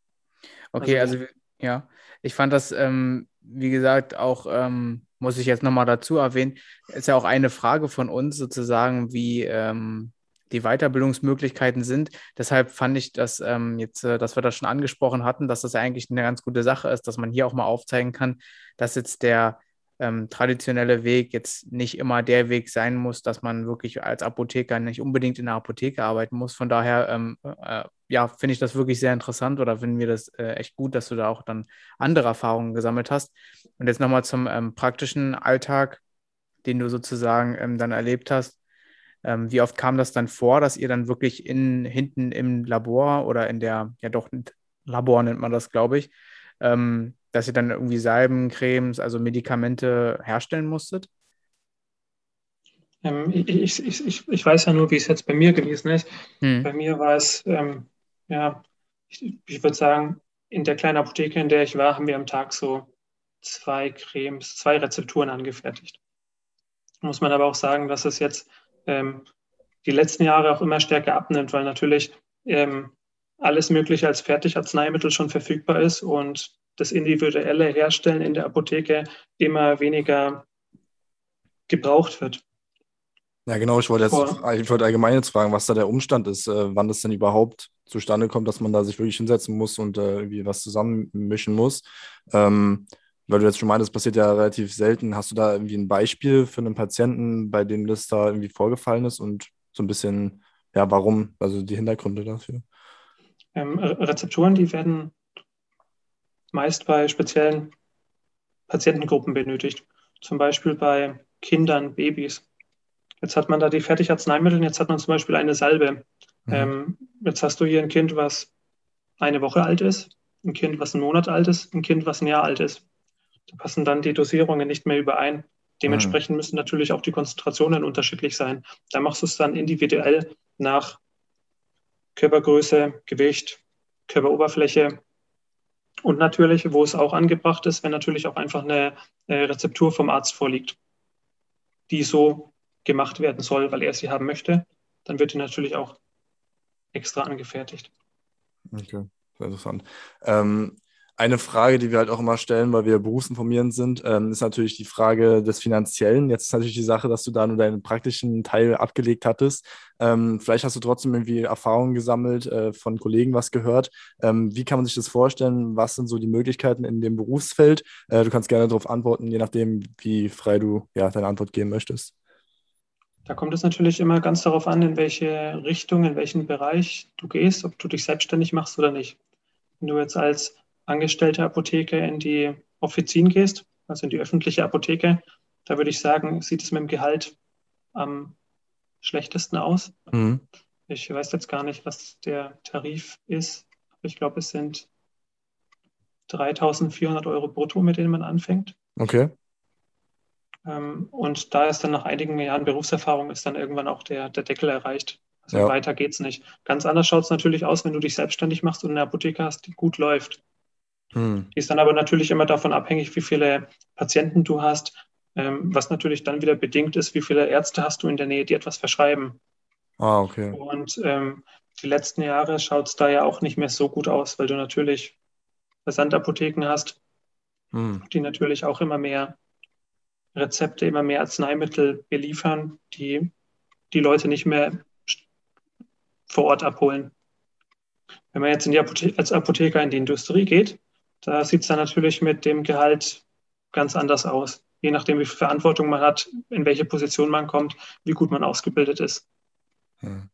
[SPEAKER 2] Okay, also, also, ja, ich fand das, ähm, wie gesagt, auch, ähm, muss ich jetzt nochmal dazu erwähnen, ist ja auch eine Frage von uns sozusagen, wie ähm, die Weiterbildungsmöglichkeiten sind. Deshalb fand ich das ähm, jetzt, äh, dass wir das schon angesprochen hatten, dass das eigentlich eine ganz gute Sache ist, dass man hier auch mal aufzeigen kann, dass jetzt der ähm, traditionelle Weg jetzt nicht immer der Weg sein muss, dass man wirklich als Apotheker nicht unbedingt in der Apotheke arbeiten muss. Von daher, ähm, äh, ja, finde ich das wirklich sehr interessant oder finden wir das äh, echt gut, dass du da auch dann andere Erfahrungen gesammelt hast. Und jetzt nochmal zum ähm, praktischen Alltag, den du sozusagen ähm, dann erlebt hast. Ähm, wie oft kam das dann vor, dass ihr dann wirklich in, hinten im Labor oder in der, ja doch, Labor nennt man das, glaube ich, ähm, dass ihr dann irgendwie Salben, Cremes, also Medikamente herstellen musstet?
[SPEAKER 3] Ähm, ich, ich, ich, ich, weiß ja nur, wie es jetzt bei mir gewesen ist. Hm. Bei mir war es, ähm, ja, ich, ich würde sagen, in der kleinen Apotheke, in der ich war, haben wir am Tag so zwei Cremes, zwei Rezepturen angefertigt. Muss man aber auch sagen, dass es jetzt ähm, die letzten Jahre auch immer stärker abnimmt, weil natürlich ähm, alles Mögliche als Fertigarzneimittel schon verfügbar ist und das individuelle Herstellen in der Apotheke immer weniger gebraucht wird.
[SPEAKER 1] Ja, genau. Ich wollte jetzt, ich wollte allgemein jetzt fragen, was da der Umstand ist, äh, wann das denn überhaupt zustande kommt, dass man da sich wirklich hinsetzen muss und äh, irgendwie was zusammenmischen muss. Ähm, weil du jetzt schon meintest, das passiert ja relativ selten. Hast du da irgendwie ein Beispiel für einen Patienten, bei dem das da irgendwie vorgefallen ist und so ein bisschen, ja, warum, also die Hintergründe dafür?
[SPEAKER 3] Ähm, Rezepturen, die werden meist bei speziellen Patientengruppen benötigt, zum Beispiel bei Kindern, Babys. Jetzt hat man da die Fertigarzneimittel, jetzt hat man zum Beispiel eine Salbe. Mhm. Ähm, jetzt hast du hier ein Kind, was eine Woche alt ist, ein Kind, was einen Monat alt ist, ein Kind, was ein Jahr alt ist. Da passen dann die Dosierungen nicht mehr überein. Dementsprechend mhm. müssen natürlich auch die Konzentrationen unterschiedlich sein. Da machst du es dann individuell nach Körpergröße, Gewicht, Körperoberfläche und natürlich, wo es auch angebracht ist, wenn natürlich auch einfach eine, Rezeptur vom Arzt vorliegt, die so gemacht werden soll, weil er sie haben möchte, dann wird die natürlich auch extra angefertigt.
[SPEAKER 1] Okay, sehr interessant. Ähm, eine Frage, die wir halt auch immer stellen, weil wir berufsinformierend sind, ähm, ist natürlich die Frage des Finanziellen. Jetzt ist natürlich die Sache, dass du da nur deinen praktischen Teil abgelegt hattest. Ähm, vielleicht hast du trotzdem irgendwie Erfahrungen gesammelt, äh, von Kollegen was gehört. Ähm, wie kann man sich das vorstellen? Was sind so die Möglichkeiten in dem Berufsfeld? Äh, du kannst gerne darauf antworten, je nachdem, wie frei du ja, deine Antwort geben möchtest.
[SPEAKER 3] Da kommt es natürlich immer ganz darauf an, in welche Richtung, in welchen Bereich du gehst, ob du dich selbstständig machst oder nicht. Wenn du jetzt als angestellte Apotheke in die Offizin gehst, also in die öffentliche Apotheke, da würde ich sagen, sieht es mit dem Gehalt am schlechtesten aus. Mhm. Ich weiß jetzt gar nicht, was der Tarif ist. Ich glaube, es sind 3400 Euro brutto, mit denen man anfängt.
[SPEAKER 1] Okay.
[SPEAKER 3] Ähm, und da ist dann nach einigen Jahren Berufserfahrung ist dann irgendwann auch der, der Deckel erreicht. Also ja. weiter es nicht. Ganz anders schaut es natürlich aus, wenn du dich selbstständig machst und eine Apotheke hast, die gut läuft. Hm. Die ist dann aber natürlich immer davon abhängig, wie viele Patienten du hast, ähm, was natürlich dann wieder bedingt ist, wie viele Ärzte hast du in der Nähe, die etwas verschreiben.
[SPEAKER 1] Ah, okay.
[SPEAKER 3] Und ähm, die letzten Jahre schaut es da ja auch nicht mehr so gut aus, weil du natürlich Versandapotheken hast, hm. die natürlich auch immer mehr Rezepte, immer mehr Arzneimittel beliefern, die die Leute nicht mehr vor Ort abholen. Wenn man jetzt in die Apothe als Apotheker in die Industrie geht, da sieht es dann natürlich mit dem Gehalt ganz anders aus. Je nachdem, wie viel Verantwortung man hat, in welche Position man kommt, wie gut man ausgebildet ist. Hm.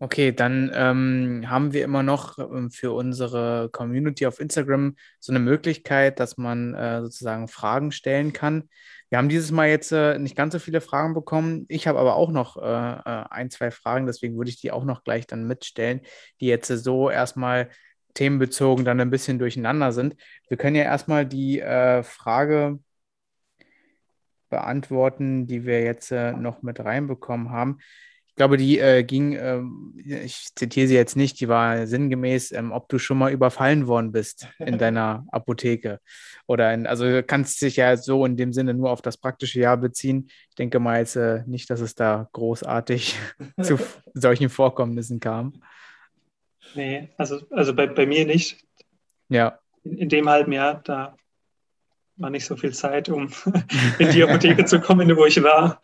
[SPEAKER 2] Okay, dann ähm, haben wir immer noch ähm, für unsere Community auf Instagram so eine Möglichkeit, dass man äh, sozusagen Fragen stellen kann. Wir haben dieses Mal jetzt äh, nicht ganz so viele Fragen bekommen. Ich habe aber auch noch äh, äh ein, zwei Fragen, deswegen würde ich die auch noch gleich dann mitstellen, die jetzt so erstmal themenbezogen dann ein bisschen durcheinander sind. Wir können ja erstmal die äh, Frage beantworten, die wir jetzt äh, noch mit reinbekommen haben. Ich glaube, die äh, ging, äh, ich zitiere sie jetzt nicht, die war sinngemäß, ähm, ob du schon mal überfallen worden bist in deiner Apotheke. Oder in, also kannst dich ja so in dem Sinne nur auf das praktische Jahr beziehen. Ich denke mal jetzt äh, nicht, dass es da großartig zu solchen Vorkommnissen kam.
[SPEAKER 3] Nee, also, also bei, bei mir nicht.
[SPEAKER 2] Ja.
[SPEAKER 3] In, in dem halben Jahr, da war nicht so viel Zeit, um in die Apotheke zu kommen, wo ich war.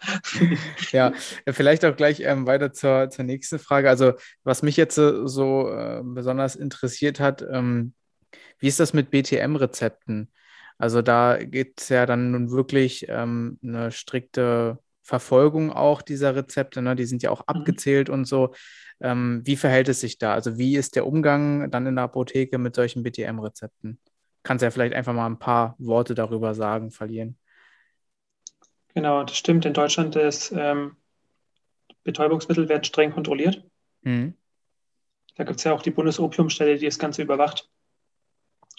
[SPEAKER 2] Ja, vielleicht auch gleich ähm, weiter zur, zur nächsten Frage. Also, was mich jetzt so äh, besonders interessiert hat, ähm, wie ist das mit BTM-Rezepten? Also, da gibt es ja dann nun wirklich ähm, eine strikte Verfolgung auch dieser Rezepte. Ne? Die sind ja auch mhm. abgezählt und so. Ähm, wie verhält es sich da? Also, wie ist der Umgang dann in der Apotheke mit solchen BTM-Rezepten? kannst ja vielleicht einfach mal ein paar Worte darüber sagen, verlieren.
[SPEAKER 3] Genau, das stimmt. In Deutschland ist ähm, Betäubungsmittel werden streng kontrolliert. Mhm. Da gibt es ja auch die Bundesopiumstelle, die das Ganze überwacht.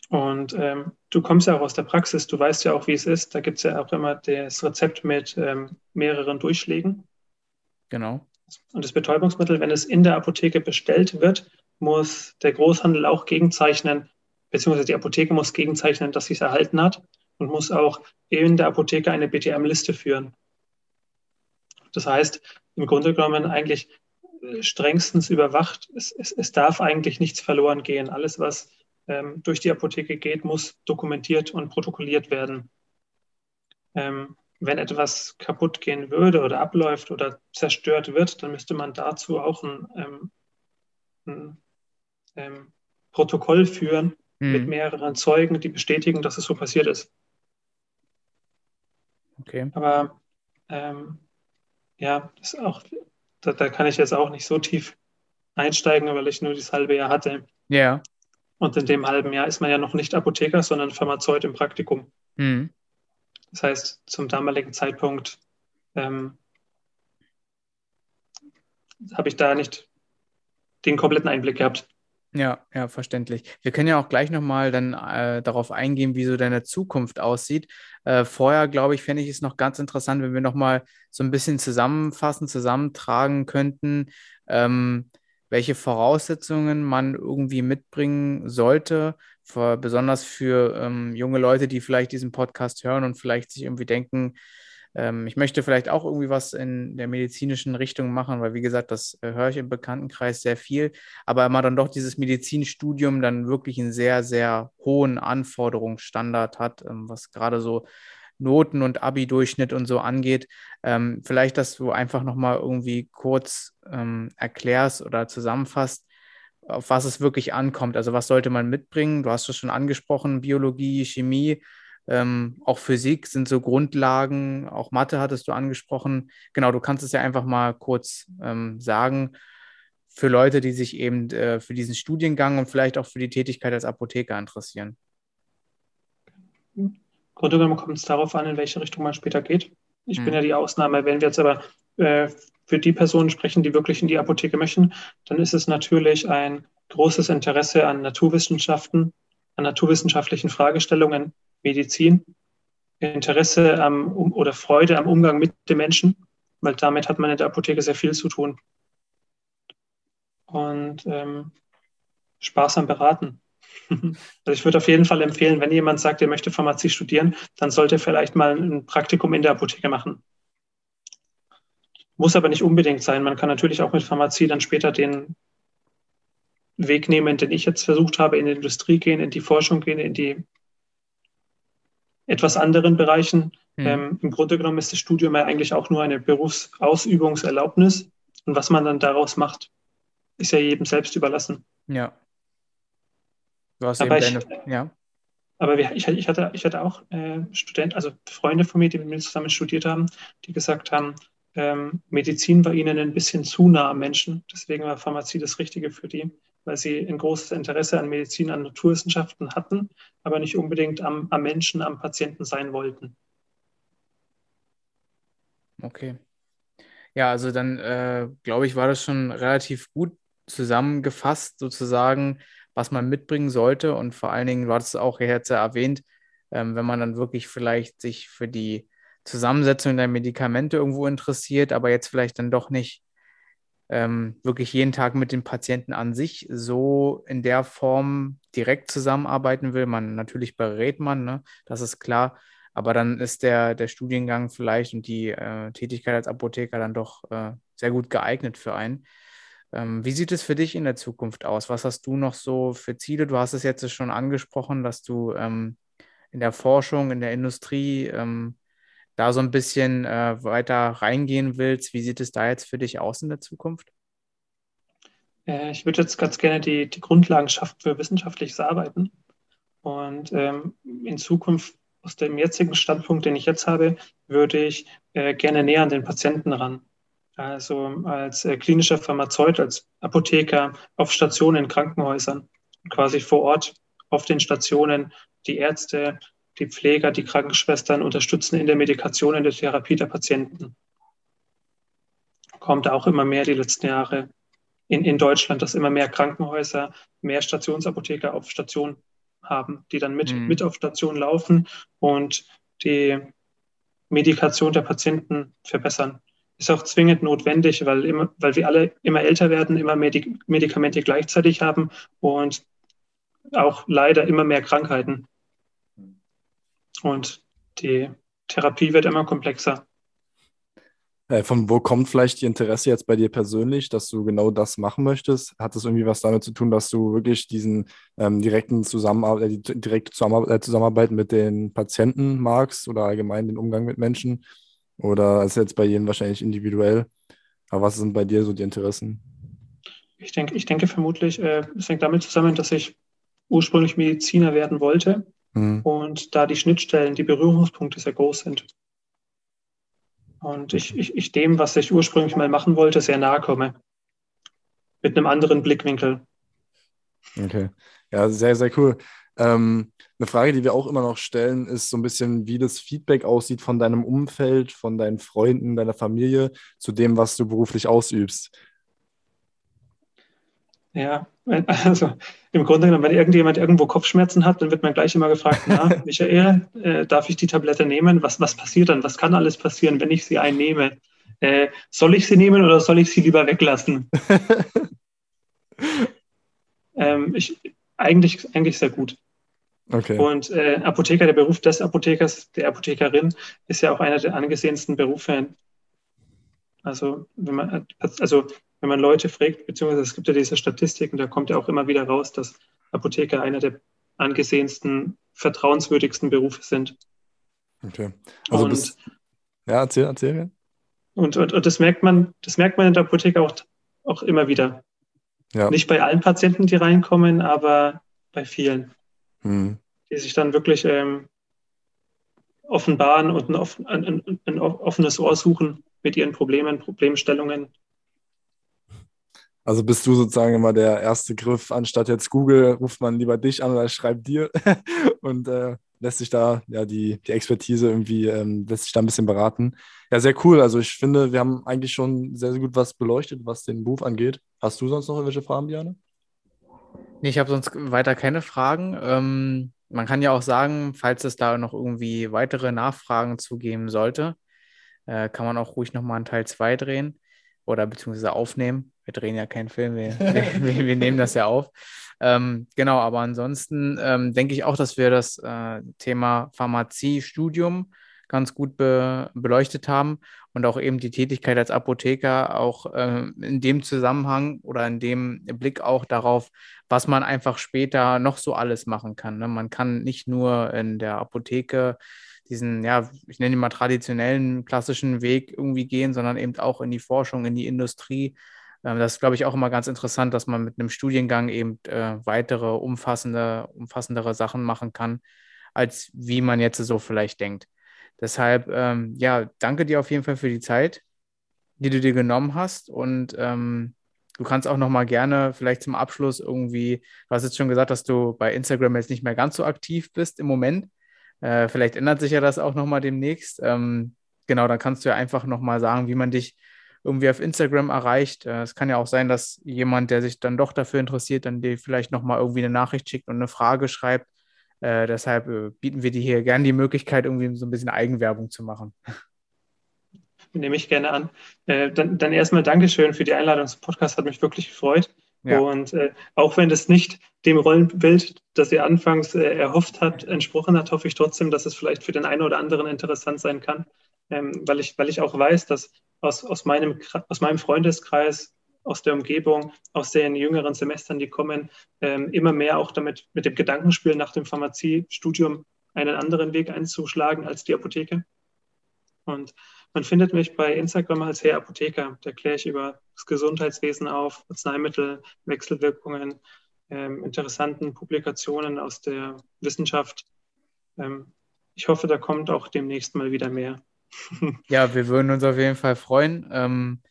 [SPEAKER 3] Und ähm, du kommst ja auch aus der Praxis, du weißt ja auch, wie es ist. Da gibt es ja auch immer das Rezept mit ähm, mehreren Durchschlägen.
[SPEAKER 2] Genau.
[SPEAKER 3] Und das Betäubungsmittel, wenn es in der Apotheke bestellt wird, muss der Großhandel auch gegenzeichnen, beziehungsweise die Apotheke muss gegenzeichnen, dass sie es erhalten hat und muss auch in der Apotheke eine BTM-Liste führen. Das heißt, im Grunde genommen eigentlich äh, strengstens überwacht. Es, es, es darf eigentlich nichts verloren gehen. Alles, was ähm, durch die Apotheke geht, muss dokumentiert und protokolliert werden. Ähm, wenn etwas kaputt gehen würde oder abläuft oder zerstört wird, dann müsste man dazu auch ein, ähm, ein ähm, Protokoll führen, mhm. mit mehreren Zeugen, die bestätigen, dass es so passiert ist.
[SPEAKER 2] Okay.
[SPEAKER 3] Aber ähm, ja, auch, da, da, kann ich jetzt auch nicht so tief einsteigen, weil ich nur das halbe Jahr hatte.
[SPEAKER 2] Ja.
[SPEAKER 3] Und in dem halben Jahr ist man ja noch nicht Apotheker, sondern Pharmazeut im Praktikum. Mhm. Das heißt, zum damaligen Zeitpunkt ähm, habe ich da nicht den kompletten Einblick gehabt.
[SPEAKER 2] Ja, ja, verständlich. Wir können ja auch gleich nochmal dann äh, darauf eingehen, wie so deine Zukunft aussieht. Äh, vorher, glaube ich, fände ich es noch ganz interessant, wenn wir nochmal so ein bisschen zusammenfassen, zusammentragen könnten, ähm, welche Voraussetzungen man irgendwie mitbringen sollte, für, besonders für ähm, junge Leute, die vielleicht diesen Podcast hören und vielleicht sich irgendwie denken, ähm, ich möchte vielleicht auch irgendwie was in der medizinischen Richtung machen, weil wie gesagt, das äh, höre ich im Bekanntenkreis sehr viel, aber immer dann doch dieses Medizinstudium dann wirklich einen sehr, sehr hohen Anforderungsstandard hat, ähm, was gerade so Noten und Abi-Durchschnitt und so angeht. Ähm, vielleicht, dass du einfach nochmal irgendwie kurz ähm, erklärst oder zusammenfasst, auf was es wirklich ankommt. Also was sollte man mitbringen? Du hast es schon angesprochen, Biologie, Chemie, ähm, auch Physik sind so Grundlagen, auch Mathe hattest du angesprochen. Genau, du kannst es ja einfach mal kurz ähm, sagen für Leute, die sich eben äh, für diesen Studiengang und vielleicht auch für die Tätigkeit als Apotheker interessieren.
[SPEAKER 3] Genommen kommt es darauf an, in welche Richtung man später geht. Ich hm. bin ja die Ausnahme. Wenn wir jetzt aber äh, für die Personen sprechen, die wirklich in die Apotheke möchten, dann ist es natürlich ein großes Interesse an Naturwissenschaften, an naturwissenschaftlichen Fragestellungen, Medizin, Interesse am, oder Freude am Umgang mit den Menschen, weil damit hat man in der Apotheke sehr viel zu tun. Und ähm, Spaß am Beraten. Also ich würde auf jeden Fall empfehlen, wenn jemand sagt, er möchte Pharmazie studieren, dann sollte er vielleicht mal ein Praktikum in der Apotheke machen. Muss aber nicht unbedingt sein. Man kann natürlich auch mit Pharmazie dann später den Weg nehmen, den ich jetzt versucht habe, in die Industrie gehen, in die Forschung gehen, in die etwas anderen Bereichen. Mhm. Ähm, Im Grunde genommen ist das Studium ja eigentlich auch nur eine Berufsausübungserlaubnis. Und was man dann daraus macht, ist ja jedem selbst überlassen.
[SPEAKER 2] Ja.
[SPEAKER 3] Du hast aber ich, deine, ja. Aber ich, ich, hatte, ich hatte auch äh, Studenten, also Freunde von mir, die mit mir zusammen studiert haben, die gesagt haben, ähm, Medizin war ihnen ein bisschen zu nah am Menschen. Deswegen war Pharmazie das Richtige für die weil sie ein großes Interesse an Medizin, an Naturwissenschaften hatten, aber nicht unbedingt am, am Menschen, am Patienten sein wollten.
[SPEAKER 2] Okay. Ja, also dann äh, glaube ich, war das schon relativ gut zusammengefasst, sozusagen, was man mitbringen sollte. Und vor allen Dingen, hattest es auch jetzt erwähnt, ähm, wenn man dann wirklich vielleicht sich für die Zusammensetzung der Medikamente irgendwo interessiert, aber jetzt vielleicht dann doch nicht ähm, wirklich jeden Tag mit dem Patienten an sich so in der Form direkt zusammenarbeiten will. Man natürlich berät man, ne? das ist klar. Aber dann ist der, der Studiengang vielleicht und die äh, Tätigkeit als Apotheker dann doch äh, sehr gut geeignet für einen. Ähm, wie sieht es für dich in der Zukunft aus? Was hast du noch so für Ziele? Du hast es jetzt schon angesprochen, dass du ähm, in der Forschung, in der Industrie ähm, da so ein bisschen äh, weiter reingehen willst, wie sieht es da jetzt für dich aus in der Zukunft?
[SPEAKER 3] Äh, ich würde jetzt ganz gerne die, die Grundlagen schaffen für wissenschaftliches Arbeiten. Und ähm, in Zukunft, aus dem jetzigen Standpunkt, den ich jetzt habe, würde ich äh, gerne näher an den Patienten ran. Also als äh, klinischer Pharmazeut, als Apotheker auf Stationen in Krankenhäusern, quasi vor Ort auf den Stationen die Ärzte die Pfleger, die Krankenschwestern unterstützen in der Medikation, in der Therapie der Patienten. Kommt auch immer mehr die letzten Jahre in, in Deutschland, dass immer mehr Krankenhäuser mehr Stationsapotheker auf Station haben, die dann mit, mhm. mit auf Station laufen und die Medikation der Patienten verbessern. Ist auch zwingend notwendig, weil, immer, weil wir alle immer älter werden, immer mehr Medikamente gleichzeitig haben und auch leider immer mehr Krankheiten. Und die Therapie wird immer komplexer.
[SPEAKER 1] Äh, von wo kommt vielleicht die Interesse jetzt bei dir persönlich, dass du genau das machen möchtest? Hat das irgendwie was damit zu tun, dass du wirklich diesen ähm, direkten Zusammenarbeit, äh, die direkte Zusammenarbeit, äh, Zusammenarbeit mit den Patienten magst oder allgemein den Umgang mit Menschen? Oder ist jetzt bei jedem wahrscheinlich individuell? Aber was sind bei dir so die Interessen?
[SPEAKER 3] Ich denke, ich denke vermutlich, äh, es hängt damit zusammen, dass ich ursprünglich Mediziner werden wollte Mhm. Und da die Schnittstellen, die Berührungspunkte sehr groß sind. Und ich, ich, ich dem, was ich ursprünglich mal machen wollte, sehr nahe komme. Mit einem anderen Blickwinkel.
[SPEAKER 1] Okay. Ja, sehr, sehr cool. Ähm, eine Frage, die wir auch immer noch stellen, ist so ein bisschen, wie das Feedback aussieht von deinem Umfeld, von deinen Freunden, deiner Familie zu dem, was du beruflich ausübst.
[SPEAKER 3] Ja, also im Grunde genommen, wenn irgendjemand irgendwo Kopfschmerzen hat, dann wird man gleich immer gefragt, na, Michael, äh, darf ich die Tablette nehmen? Was, was passiert dann? Was kann alles passieren, wenn ich sie einnehme? Äh, soll ich sie nehmen oder soll ich sie lieber weglassen? ähm, ich, eigentlich, eigentlich sehr gut. Okay. Und äh, Apotheker, der Beruf des Apothekers, der Apothekerin, ist ja auch einer der angesehensten Berufe. Also, wenn man, also wenn man Leute fragt, beziehungsweise es gibt ja diese Statistiken, da kommt ja auch immer wieder raus, dass Apotheker einer der angesehensten, vertrauenswürdigsten Berufe sind.
[SPEAKER 1] Okay. Also und, bis, ja, erzähl, erzähl.
[SPEAKER 3] Und, und, und das merkt man, das merkt man in der Apotheke auch, auch immer wieder. Ja. Nicht bei allen Patienten, die reinkommen, aber bei vielen, hm. die sich dann wirklich ähm, offenbaren und ein, offen, ein, ein, offenes Ohr suchen mit ihren Problemen, Problemstellungen
[SPEAKER 1] also bist du sozusagen immer der erste Griff, anstatt jetzt Google, ruft man lieber dich an oder schreibt dir und äh, lässt sich da ja die, die Expertise irgendwie, ähm, lässt sich da ein bisschen beraten. Ja, sehr cool. Also ich finde, wir haben eigentlich schon sehr, sehr gut was beleuchtet, was den Beruf angeht. Hast du sonst noch irgendwelche Fragen, Diane?
[SPEAKER 2] Nee, ich habe sonst weiter keine Fragen. Ähm, man kann ja auch sagen, falls es da noch irgendwie weitere Nachfragen zugeben sollte, äh, kann man auch ruhig nochmal einen Teil 2 drehen oder beziehungsweise aufnehmen. Wir drehen ja keinen Film, wir, wir, wir nehmen das ja auf. Ähm, genau, aber ansonsten ähm, denke ich auch, dass wir das äh, Thema Pharmaziestudium ganz gut be beleuchtet haben und auch eben die Tätigkeit als Apotheker auch äh, in dem Zusammenhang oder in dem Blick auch darauf, was man einfach später noch so alles machen kann. Ne? Man kann nicht nur in der Apotheke diesen, ja, ich nenne ihn mal traditionellen, klassischen Weg irgendwie gehen, sondern eben auch in die Forschung, in die Industrie. Ähm, das ist, glaube ich, auch immer ganz interessant, dass man mit einem Studiengang eben äh, weitere umfassende, umfassendere Sachen machen kann, als wie man jetzt so vielleicht denkt. Deshalb, ähm, ja, danke dir auf jeden Fall für die Zeit, die du dir genommen hast und ähm, Du kannst auch noch mal gerne vielleicht zum Abschluss irgendwie, du hast jetzt schon gesagt, dass du bei Instagram jetzt nicht mehr ganz so aktiv bist im Moment. Äh, vielleicht ändert sich ja das auch nochmal demnächst. Ähm, genau, dann kannst du ja einfach nochmal sagen, wie man dich irgendwie auf Instagram erreicht. Äh, es kann ja auch sein, dass jemand, der sich dann doch dafür interessiert, dann dir vielleicht nochmal irgendwie eine Nachricht schickt und eine Frage schreibt. Äh, deshalb äh, bieten wir dir hier gerne die Möglichkeit, irgendwie so ein bisschen Eigenwerbung zu machen.
[SPEAKER 3] nehme ich gerne an. Äh, dann, dann erstmal Dankeschön für die Einladung zum Podcast, hat mich wirklich gefreut. Ja. Und äh, auch wenn das nicht dem Rollenbild, das ihr anfangs äh, erhofft habt, entsprochen hat, hoffe ich trotzdem, dass es vielleicht für den einen oder anderen interessant sein kann, ähm, weil, ich, weil ich auch weiß, dass aus, aus, meinem, aus meinem Freundeskreis, aus der Umgebung, aus den jüngeren Semestern, die kommen, ähm, immer mehr auch damit mit dem Gedankenspiel nach dem Pharmaziestudium einen anderen Weg einzuschlagen als die Apotheke. Und man findet mich bei Instagram als Herr Apotheker. Da kläre ich über das Gesundheitswesen auf, Arzneimittel, Wechselwirkungen, ähm, interessanten Publikationen aus der Wissenschaft. Ähm, ich hoffe, da kommt auch demnächst mal wieder mehr.
[SPEAKER 2] ja, wir würden uns auf jeden Fall freuen. Ähm,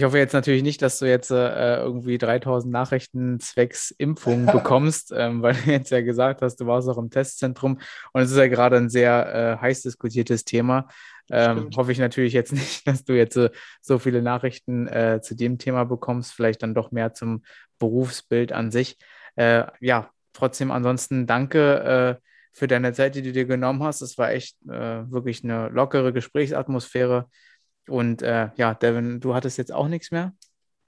[SPEAKER 2] ich hoffe jetzt natürlich nicht, dass du jetzt äh, irgendwie 3000 Nachrichten zwecks Impfung bekommst, ähm, weil du jetzt ja gesagt hast, du warst auch im Testzentrum und es ist ja gerade ein sehr äh, heiß diskutiertes Thema. Ähm, hoffe ich natürlich jetzt nicht, dass du jetzt äh, so viele Nachrichten äh, zu dem Thema bekommst, vielleicht dann doch mehr zum Berufsbild an sich. Äh, ja, trotzdem ansonsten danke äh, für deine Zeit, die du dir genommen hast. Es war echt wirklich eine lockere Gesprächsatmosphäre. Und äh, ja, Devin, du hattest jetzt auch nichts mehr?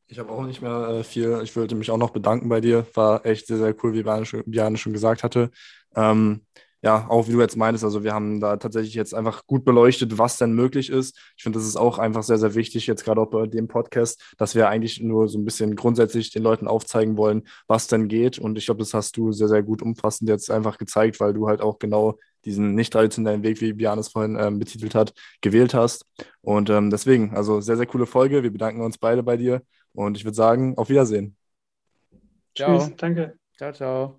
[SPEAKER 1] Ich habe auch nicht mehr äh, viel. Ich wollte mich auch noch bedanken bei dir. War echt sehr, sehr cool, wie Björn schon gesagt hatte. Ähm, ja, auch wie du jetzt meinst, also wir haben da tatsächlich jetzt einfach gut beleuchtet, was denn möglich ist. Ich finde, das ist auch einfach sehr, sehr wichtig, jetzt gerade auch bei dem Podcast, dass wir eigentlich nur so ein bisschen grundsätzlich den Leuten aufzeigen wollen, was denn geht. Und ich glaube, das hast du sehr, sehr gut umfassend jetzt einfach gezeigt, weil du halt auch genau diesen nicht traditionellen Weg, wie Bian es vorhin ähm, betitelt hat, gewählt hast. Und ähm, deswegen, also sehr, sehr coole Folge. Wir bedanken uns beide bei dir und ich würde sagen, auf Wiedersehen.
[SPEAKER 3] Ciao. Tschüss, danke.
[SPEAKER 2] Ciao, ciao.